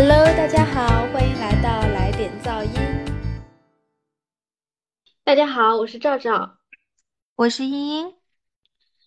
Hello，大家好，欢迎来到来点噪音。大家好，我是赵赵，我是茵茵。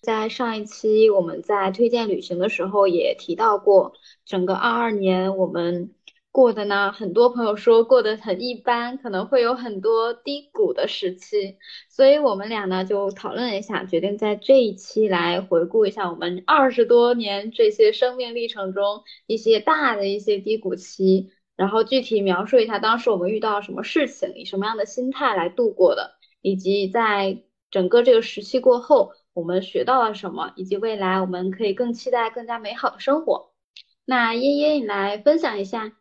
在上一期我们在推荐旅行的时候也提到过，整个二二年我们。过的呢，很多朋友说过得很一般，可能会有很多低谷的时期，所以我们俩呢就讨论一下，决定在这一期来回顾一下我们二十多年这些生命历程中一些大的一些低谷期，然后具体描述一下当时我们遇到什么事情，以什么样的心态来度过的，以及在整个这个时期过后我们学到了什么，以及未来我们可以更期待更加美好的生活。那茵茵，你来分享一下。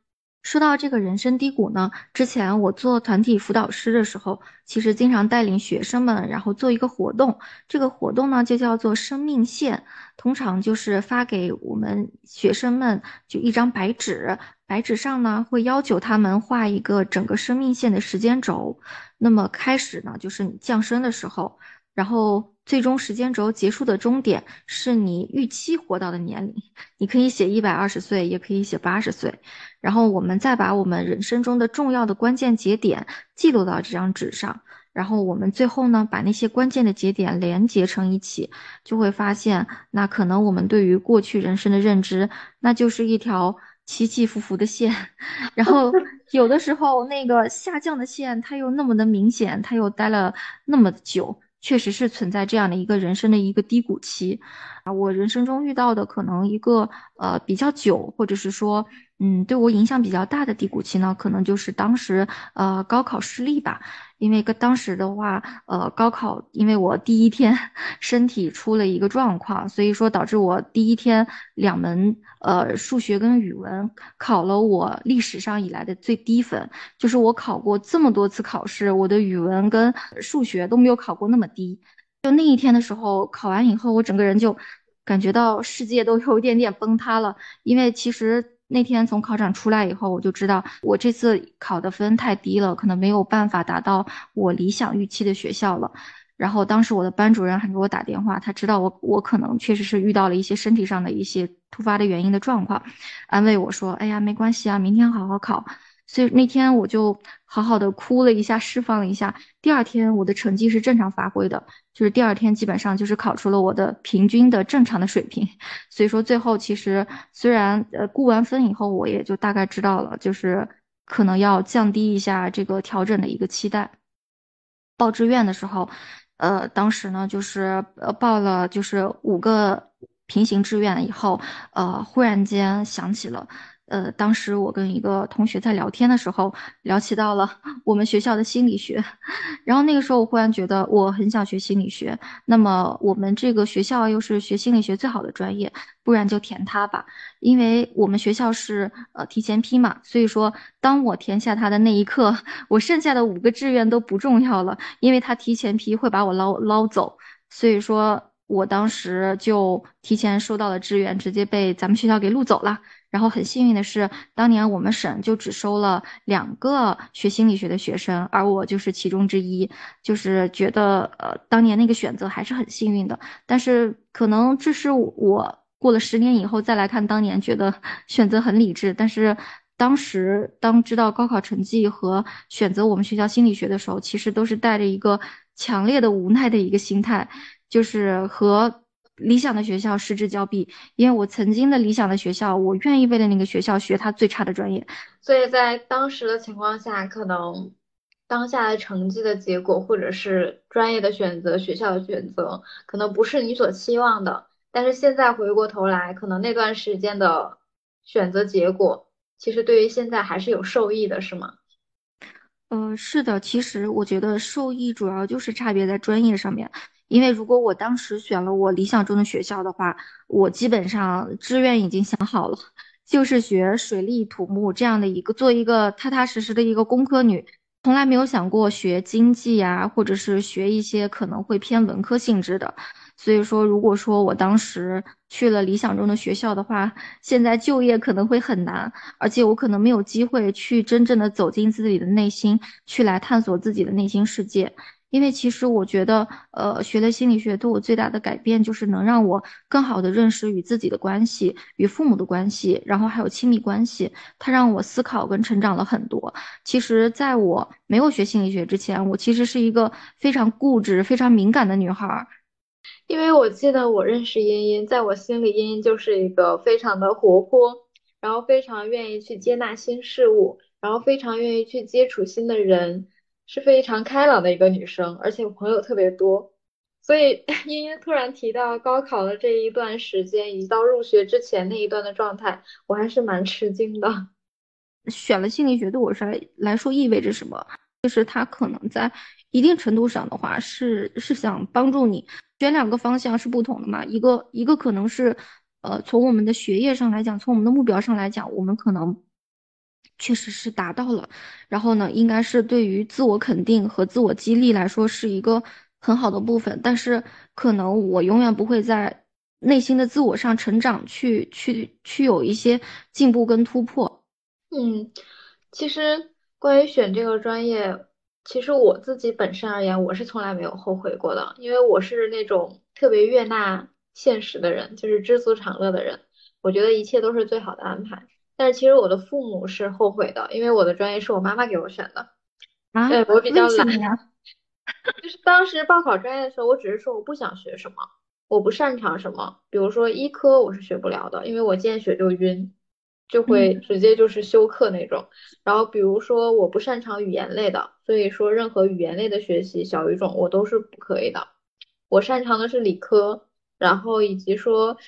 说到这个人生低谷呢，之前我做团体辅导师的时候，其实经常带领学生们，然后做一个活动。这个活动呢就叫做生命线，通常就是发给我们学生们就一张白纸，白纸上呢会要求他们画一个整个生命线的时间轴。那么开始呢就是你降生的时候，然后。最终时间轴结束的终点是你预期活到的年龄，你可以写一百二十岁，也可以写八十岁。然后我们再把我们人生中的重要的关键节点记录到这张纸上，然后我们最后呢把那些关键的节点连接成一起，就会发现，那可能我们对于过去人生的认知，那就是一条起起伏伏的线。然后有的时候那个下降的线，它又那么的明显，它又待了那么久。确实是存在这样的一个人生的一个低谷期，啊，我人生中遇到的可能一个呃比较久，或者是说。嗯，对我影响比较大的低谷期呢，可能就是当时呃高考失利吧。因为当时的话，呃高考，因为我第一天 身体出了一个状况，所以说导致我第一天两门呃数学跟语文考了我历史上以来的最低分。就是我考过这么多次考试，我的语文跟数学都没有考过那么低。就那一天的时候，考完以后，我整个人就感觉到世界都有一点点崩塌了，因为其实。那天从考场出来以后，我就知道我这次考的分太低了，可能没有办法达到我理想预期的学校了。然后当时我的班主任还给我打电话，他知道我我可能确实是遇到了一些身体上的一些突发的原因的状况，安慰我说：“哎呀，没关系啊，明天好好考。”所以那天我就好好的哭了一下，释放了一下。第二天我的成绩是正常发挥的，就是第二天基本上就是考出了我的平均的正常的水平。所以说最后其实虽然呃估完分以后，我也就大概知道了，就是可能要降低一下这个调整的一个期待。报志愿的时候，呃，当时呢就是呃报了就是五个平行志愿以后，呃，忽然间想起了。呃，当时我跟一个同学在聊天的时候，聊起到了 我们学校的心理学，然后那个时候我忽然觉得我很想学心理学。那么我们这个学校又是学心理学最好的专业，不然就填它吧。因为我们学校是呃提前批嘛，所以说当我填下它的那一刻，我剩下的五个志愿都不重要了，因为它提前批会把我捞捞走。所以说我当时就提前收到了志愿，直接被咱们学校给录走了。然后很幸运的是，当年我们省就只收了两个学心理学的学生，而我就是其中之一。就是觉得，呃，当年那个选择还是很幸运的。但是可能这是我过了十年以后再来看当年，觉得 选择很理智。但是当时当知道高考成绩和选择我们学校心理学的时候，其实都是带着一个强烈的无奈的一个心态，就是和。理想的学校失之交臂，因为我曾经的理想的学校，我愿意为了那个学校学他最差的专业，所以在当时的情况下，可能当下的成绩的结果，或者是专业的选择、学校的选择，可能不是你所期望的。但是现在回过头来，可能那段时间的选择结果，其实对于现在还是有受益的，是吗？嗯，是的，其实我觉得受益主要就是差别在专业上面。因为如果我当时选了我理想中的学校的话，我基本上志愿已经想好了，就是学水利土木这样的一个，做一个踏踏实实的一个工科女，从来没有想过学经济呀，或者是学一些可能会偏文科性质的。所以说，如果说我当时去了理想中的学校的话，现在就业可能会很难，而且我可能没有机会去真正的走进自己的内心，去来探索自己的内心世界。因为其实我觉得，呃，学了心理学对我最大的改变就是能让我更好的认识与自己的关系、与父母的关系，然后还有亲密关系。它让我思考跟成长了很多。其实，在我没有学心理学之前，我其实是一个非常固执、非常敏感的女孩。因为我记得我认识茵茵，在我心里，茵茵就是一个非常的活泼，然后非常愿意去接纳新事物，然后非常愿意去接触新的人。是非常开朗的一个女生，而且朋友特别多，所以 茵茵突然提到高考的这一段时间，以及到入学之前那一段的状态，我还是蛮吃惊的。选了心理学对我是来来说意味着什么？就是它可能在一定程度上的话，是是想帮助你选两个方向是不同的嘛？一个一个可能是，呃，从我们的学业上来讲，从我们的目标上来讲，我们可能。确实是达到了，然后呢，应该是对于自我肯定和自我激励来说是一个很好的部分。但是可能我永远不会在内心的自我上成长，去去去有一些进步跟突破。嗯，其实关于选这个专业，其实我自己本身而言，我是从来没有后悔过的，因为我是那种特别悦纳现实的人，就是知足常乐的人。我觉得一切都是最好的安排。但是其实我的父母是后悔的，因为我的专业是我妈妈给我选的。啊，对我比较懒。就是当时报考专业的时候，我只是说我不想学什么，我不擅长什么。比如说医科，我是学不了的，因为我见血就晕，就会直接就是休克那种。然后比如说我不擅长语言类的，所以说任何语言类的学习，小语种我都是不可以的。我擅长的是理科，然后以及说。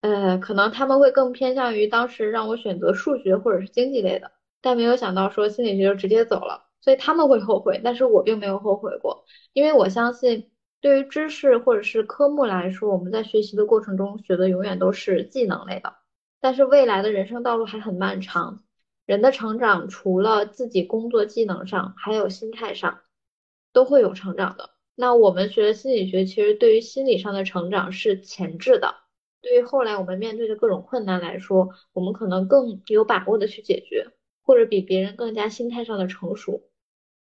呃，可能他们会更偏向于当时让我选择数学或者是经济类的，但没有想到说心理学就直接走了，所以他们会后悔，但是我并没有后悔过，因为我相信对于知识或者是科目来说，我们在学习的过程中学的永远都是技能类的，但是未来的人生道路还很漫长，人的成长除了自己工作技能上，还有心态上都会有成长的。那我们学的心理学，其实对于心理上的成长是前置的。对于后来我们面对的各种困难来说，我们可能更有把握的去解决，或者比别人更加心态上的成熟。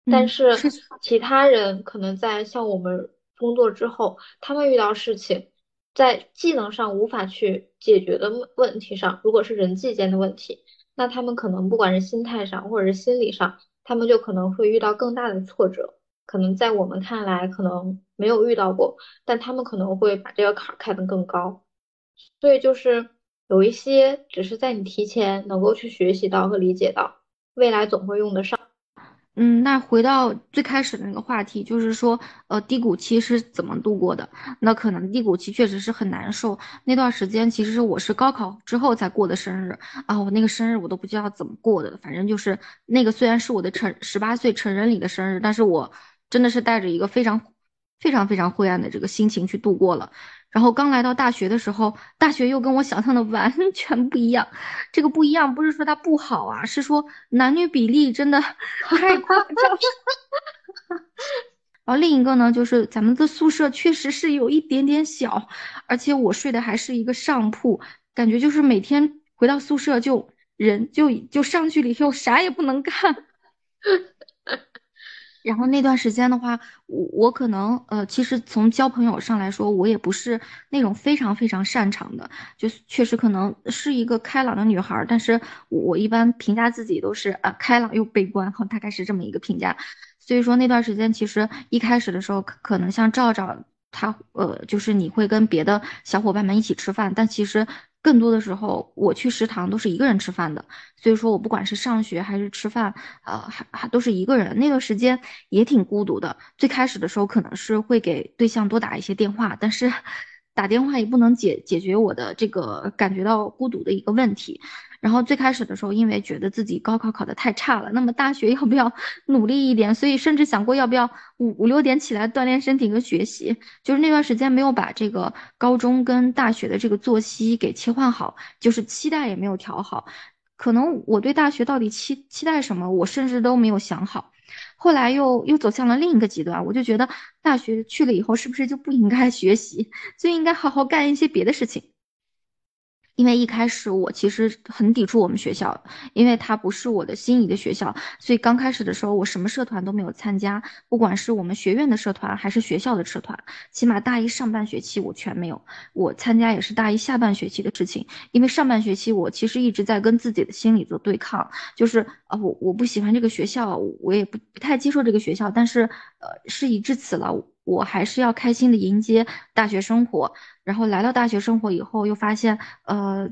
但是其他人可能在像我们工作之后，他们遇到事情，在技能上无法去解决的问题上，如果是人际间的问题，那他们可能不管是心态上或者是心理上，他们就可能会遇到更大的挫折。可能在我们看来可能没有遇到过，但他们可能会把这个坎儿开得更高。所以就是有一些，只是在你提前能够去学习到和理解到，未来总会用得上。嗯，那回到最开始的那个话题，就是说，呃，低谷期是怎么度过的？那可能低谷期确实是很难受。那段时间其实我是高考之后才过的生日啊，我那个生日我都不知道怎么过的，反正就是那个虽然是我的成十八岁成人礼的生日，但是我真的是带着一个非常非常非常灰暗的这个心情去度过了。然后刚来到大学的时候，大学又跟我想象的完 全不一样。这个不一样不是说它不好啊，是说男女比例真的 太夸张。然后另一个呢，就是咱们的宿舍确实是有一点点小，而且我睡的还是一个上铺，感觉就是每天回到宿舍就人就就上去了以后啥也不能干。然后那段时间的话，我我可能呃，其实从交朋友上来说，我也不是那种非常非常擅长的，就确实可能是一个开朗的女孩，但是我一般评价自己都是啊开朗又悲观，哈，大概是这么一个评价。所以说那段时间其实一开始的时候，可可能像赵赵他呃，就是你会跟别的小伙伴们一起吃饭，但其实。更多的时候，我去食堂都是一个人吃饭的，所以说我不管是上学还是吃饭，呃，还还都是一个人。那段时间也挺孤独的。最开始的时候，可能是会给对象多打一些电话，但是打电话也不能解解决我的这个感觉到孤独的一个问题。然后最开始的时候，因为觉得自己高考考得太差了，那么大学 要不要努力一点？所以甚至想过要不要五五六点起来锻炼身体和学习。就是那段时间没有把这个高中跟大学的这个作息给切换好，就是期待也没有调好。可能我对大学到底期期待什么，我甚至都没有想好。后来又又走向了另一个极端，我就觉得大学去了以后，是不是就不应该学习，就应该好好干一些别的事情？因为一开始我其实很抵触我们学校，因为它不是我的心仪的学校，所以刚开始的时候我什么社团都没有参加，不管是我们学院的社团还是学校的社团，起码大一上半学期我全没有。我参加也是大一下半学期的事情，因为上半学期我其实一直在跟自己的心理做对抗，就是啊我我不喜欢这个学校，我也不不太接受这个学校，但是呃事已至此了，我还是要开心的迎接大学生活。然后来到大学生活以后，又发现，呃，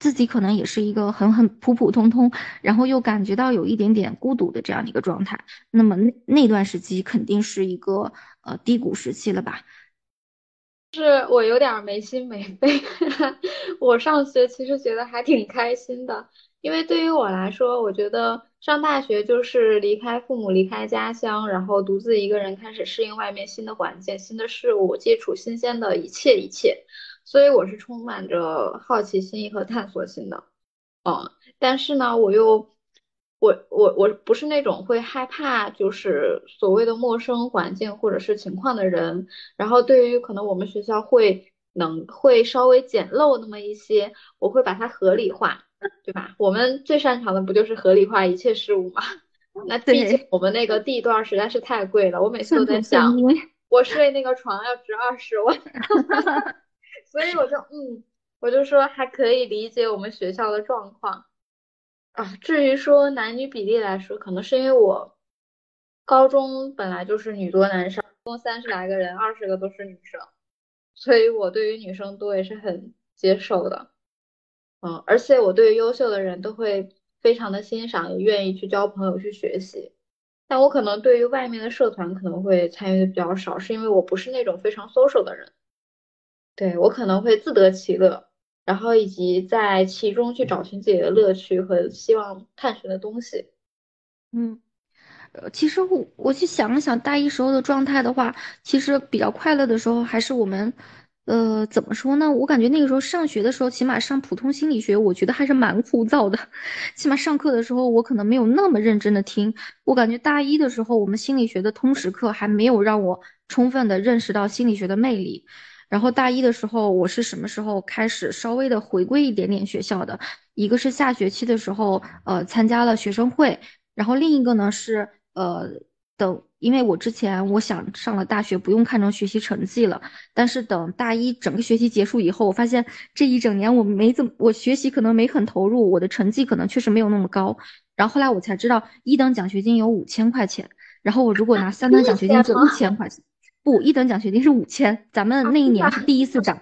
自己可能也是一个很很普普通通，然后又感觉到有一点点孤独的这样的一个状态。那么那那段时期肯定是一个呃低谷时期了吧？是我有点没心没肺。我上学其实觉得还挺开心的，因为对于我来说，我觉得上大学就是离开父母、离开家乡，然后独自一个人开始适应外面新的环境、新的事物，接触新鲜的一切一切。所以我是充满着好奇心和探索心的。嗯，但是呢，我又我我我不是那种会害怕就是所谓的陌生环境或者是情况的人。然后对于可能我们学校会能会稍微简陋那么一些，我会把它合理化。对吧？我们最擅长的不就是合理化一切事物吗？那毕竟我们那个地段实在是太贵了，我每次都在想，我睡那个床要值二十万，所以我就嗯，我就说还可以理解我们学校的状况啊。至于说男女比例来说，可能是因为我高中本来就是女多男少，共三十来个人，二十个都是女生，所以我对于女生多也是很接受的。嗯，而且我对优秀的人都会非常的欣赏，也愿意去交朋友去学习。但我可能对于外面的社团可能会参与的比较少，是因为我不是那种非常 social 的人。对我可能会自得其乐，然后以及在其中去找寻自己的乐趣和希望探寻的东西。嗯，呃，其实我我去想了想，大一时候的状态的话，其实比较快乐的时候还是我们。呃，怎么说呢？我感觉那个时候上学的时候，起码上普通心理学，我觉得还是蛮枯燥的。起码上课的时候，我可能没有那么认真的听。我感觉大一的时候，我们心理学的通识课还没有让我充分的认识到心理学的魅力。然后大一的时候，我是什么时候开始稍微的回归一点点学校的？一个是下学期的时候，呃，参加了学生会，然后另一个呢是呃。等，因为我之前我想上了大学不用看重学习成绩了，但是等大一整个学期结束以后，我发现这一整年我没怎么，我学习可能没很投入，我的成绩可能确实没有那么高。然后后来我才知道，一等奖学金有五千块钱，然后我如果拿三等奖学金就一千块钱，不，一等奖学金是五千，咱们那一年是第一次涨。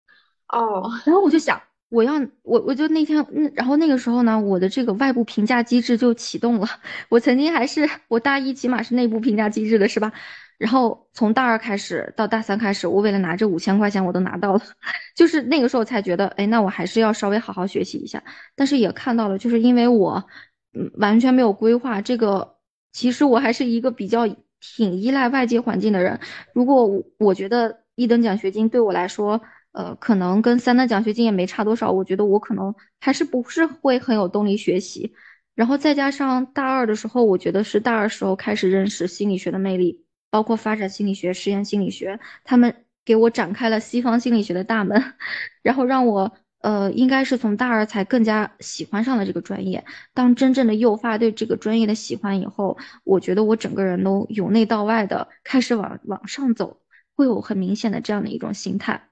哦，然后我就想。我要我我就那天嗯，然后那个时候呢，我的这个外部评价机制就启动了。我曾经还是我大一起码是内部评价机制的是吧？然后从大二开始到大三开始，我为了拿这五千块钱，我都拿到了。就是那个时候才觉得，哎，那我还是要稍微好好学习一下。但是也看到了，就是因为我嗯完全没有规划这个，其实我还是一个比较挺依赖外界环境的人。如果我觉得一等奖学金对我来说，呃，可能跟三等奖学金也没差多少，我觉得我可能还是不是会很有动力学习。然后再加上大二的时候，我觉得是大二时候开始认识心理学的魅力，包括发展心理学、实验心理学，他们给我展开了西方心理学的大门，然后让我呃，应该是从大二才更加喜欢上了这个专业。当真正的诱发对这个专业的喜欢以后，我觉得我整个人都由内到外的开始往往上走，会有很明显的这样的一种心态。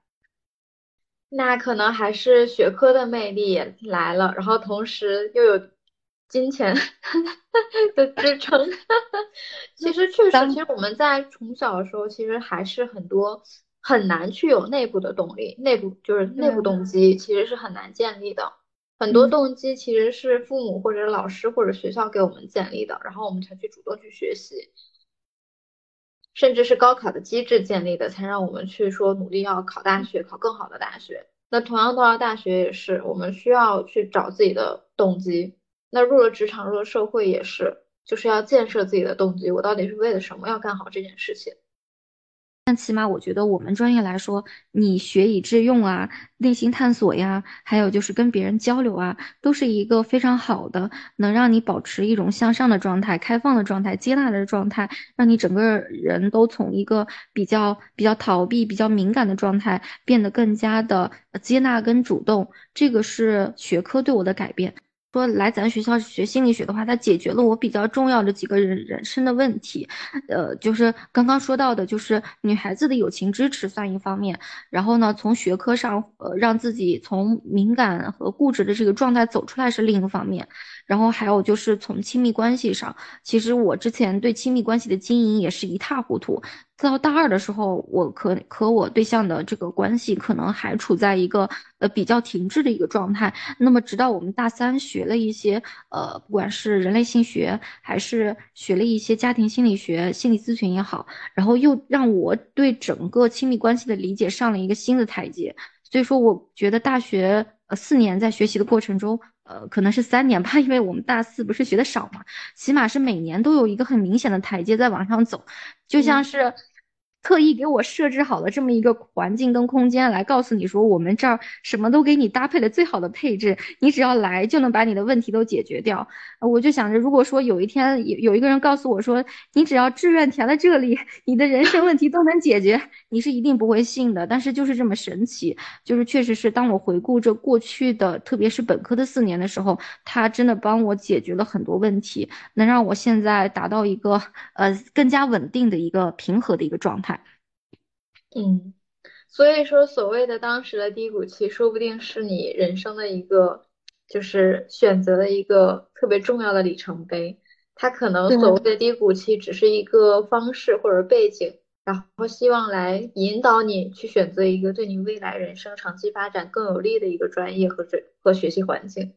那可能还是学科的魅力来了，然后同时又有金钱的 支撑。其实确实，其实我们在从小的时候，其实还是很多很难去有内部的动力，内部就是内部动机，其实是很难建立的。很多动机其实是父母或者老师或者学校给我们建立的，然后我们才去主动去学习。甚至是高考的机制建立的，才让我们去说努力要考大学，考更好的大学。那同样到了大学也是，我们需要去找自己的动机。那入了职场，入了社会也是，就是要建设自己的动机。我到底是为了什么要干好这件事情？但起码我觉得我们专业来说，你学以致用啊，内心探索呀，还有就是跟别人交流啊，都是一个非常好的，能让你保持一种向上的状态、开放的状态、接纳的状态，让你整个人都从一个比较比较逃避、比较敏感的状态，变得更加的接纳跟主动。这个是学科对我的改变。说来咱学校学心理学的话，它解决了我比较重要的几个人人生的问题，呃，就是刚刚说到的，就是女孩子的友情支持算一方面，然后呢，从学科上，呃，让自己从敏感和固执的这个状态走出来是另一方面，然后还有就是从亲密关系上，其实我之前对亲密关系的经营也是一塌糊涂。到大二的时候，我可和我对象的这个关系可能还处在一个呃比较停滞的一个状态。那么，直到我们大三学了一些呃，不管是人类性学，还是学了一些家庭心理学、心理咨询也好，然后又让我对整个亲密关系的理解上了一个新的台阶。所以说，我觉得大学呃四年在学习的过程中，呃，可能是三年吧，因为我们大四不是学的少嘛，起码是每年都有一个很明显的台阶在往上走，就像是。特意给我设置好了这么一个环境跟空间，来告诉你说，我们这儿什么都给你搭配的最好的配置，你只要来就能把你的问题都解决掉。我就想着，如果说有一天有有一个人告诉我说，你只要志愿填了这里，你的人生问题都能解决，你是一定不会信的。但是就是这么神奇，就是确实是当我回顾着过去的，特别是本科的四年的时候，他真的帮我解决了很多问题，能让我现在达到一个呃更加稳定的一个平和的一个状态。嗯，所以说所谓的当时的低谷期，说不定是你人生的一个，就是选择的一个特别重要的里程碑。它可能所谓的低谷期只是一个方式或者背景，然后希望来引导你去选择一个对你未来人生长期发展更有利的一个专业和这和学习环境。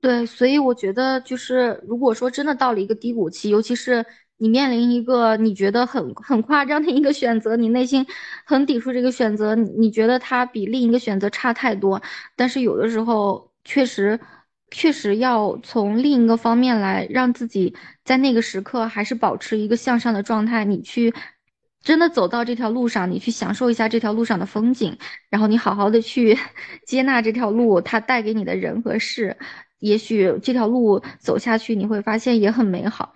对，所以我觉得就是如果说真的到了一个低谷期，尤其是。你面临一个你觉得很很夸张的一个选择，你内心很抵触这个选择，你觉得它比另一个选择差太多。但是有的时候确实确实要从另一个方面来让自己在那个时刻还是保持一个向上的状态。你去真的走到这条路上，你去享受一下这条路上的风景，然后你好好的去 接纳这条路它带给你的人和事。也许这条路走下去，你会发现也很美好。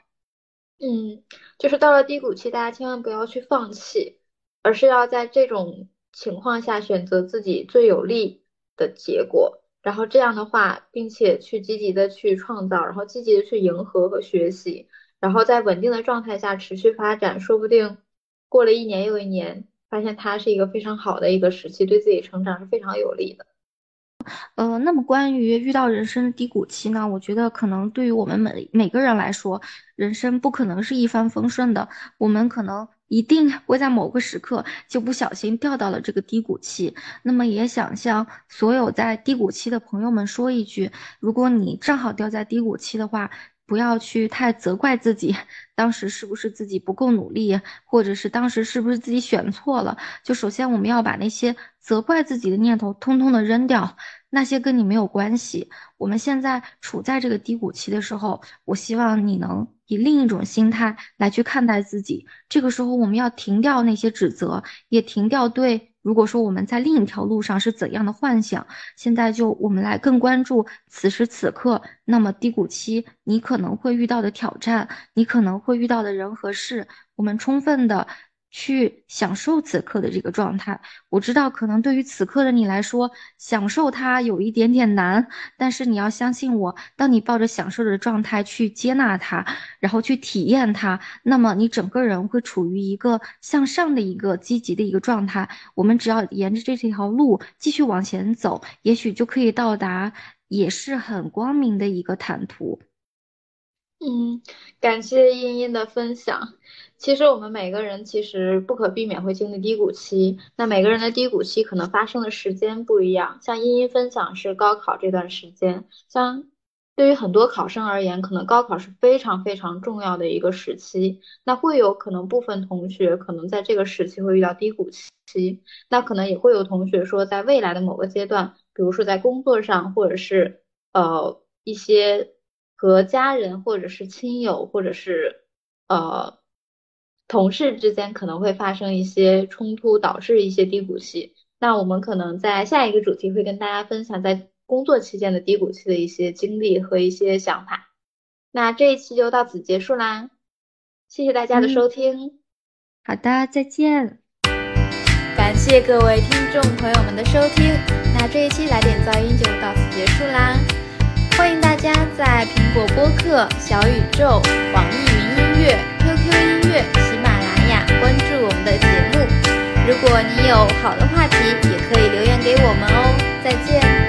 嗯，就是到了低谷期，大家千万不要去放弃，而是要在这种情况下选择自己最有利的结果，然后这样的话，并且去积极的去创造，然后积极的去迎合和学习，然后在稳定的状态下持续发展，说不定过了一年又一年，发现它是一个非常好的一个时期，对自己成长是非常有利的。呃，那么关于遇到人生的低谷期呢？我觉得可能对于我们每每个人来说，人生不可能是一帆风顺的。我们可能一定会在某个时刻就不小心掉到了这个低谷期。那么也想向所有在低谷期的朋友们说一句：如果你正好掉在低谷期的话，不要去太责怪自己，当时是不是自己不够努力，或者是当时是不是自己选错了？就首先我们要把那些责怪自己的念头通通的扔掉，那些跟你没有关系。我们现在处在这个低谷期的时候，我希望你能以另一种心态来去看待自己。这个时候，我们要停掉那些指责，也停掉对。如果说我们在另一条路上是怎样的幻想，现在就我们来更关注此时此刻。那么低谷期你可能会遇到的挑战，你可能会遇到的人和事，我们充分的。去享受此刻的这个状态，我知道可能对于此刻的你来说，享受它有一点点难，但是你要相信我，当你抱着享受的状态去接纳它，然后去体验它，那么你整个人会处于一个向上的一个积极的一个状态。我们只要沿着这条路继续往前走，也许就可以到达，也是很光明的一个坦途。嗯，感谢茵茵的分享。其实我们每个人其实不可避免会经历低谷期，那每个人的低谷期可能发生的时间不一样。像茵茵分享是高考这段时间，像对于很多考生而言，可能高考是非常非常重要的一个时期。那会有可能部分同学可能在这个时期会遇到低谷期，那可能也会有同学说在未来的某个阶段，比如说在工作上，或者是呃一些和家人或者是亲友或者是呃。同事之间可能会发生一些冲突，导致一些低谷期。那我们可能在下一个主题会跟大家分享在工作期间的低谷期的一些经历和一些想法。那这一期就到此结束啦，谢谢大家的收听。好的，再见。感谢各位听众朋友们的收听，那这一期来点噪音就到此结束啦。欢迎大家在苹果播客、小宇宙、网易云音乐、QQ 音乐、喜马拉雅关注我们的节目。如果你有好的话题，也可以留言给我们哦。再见。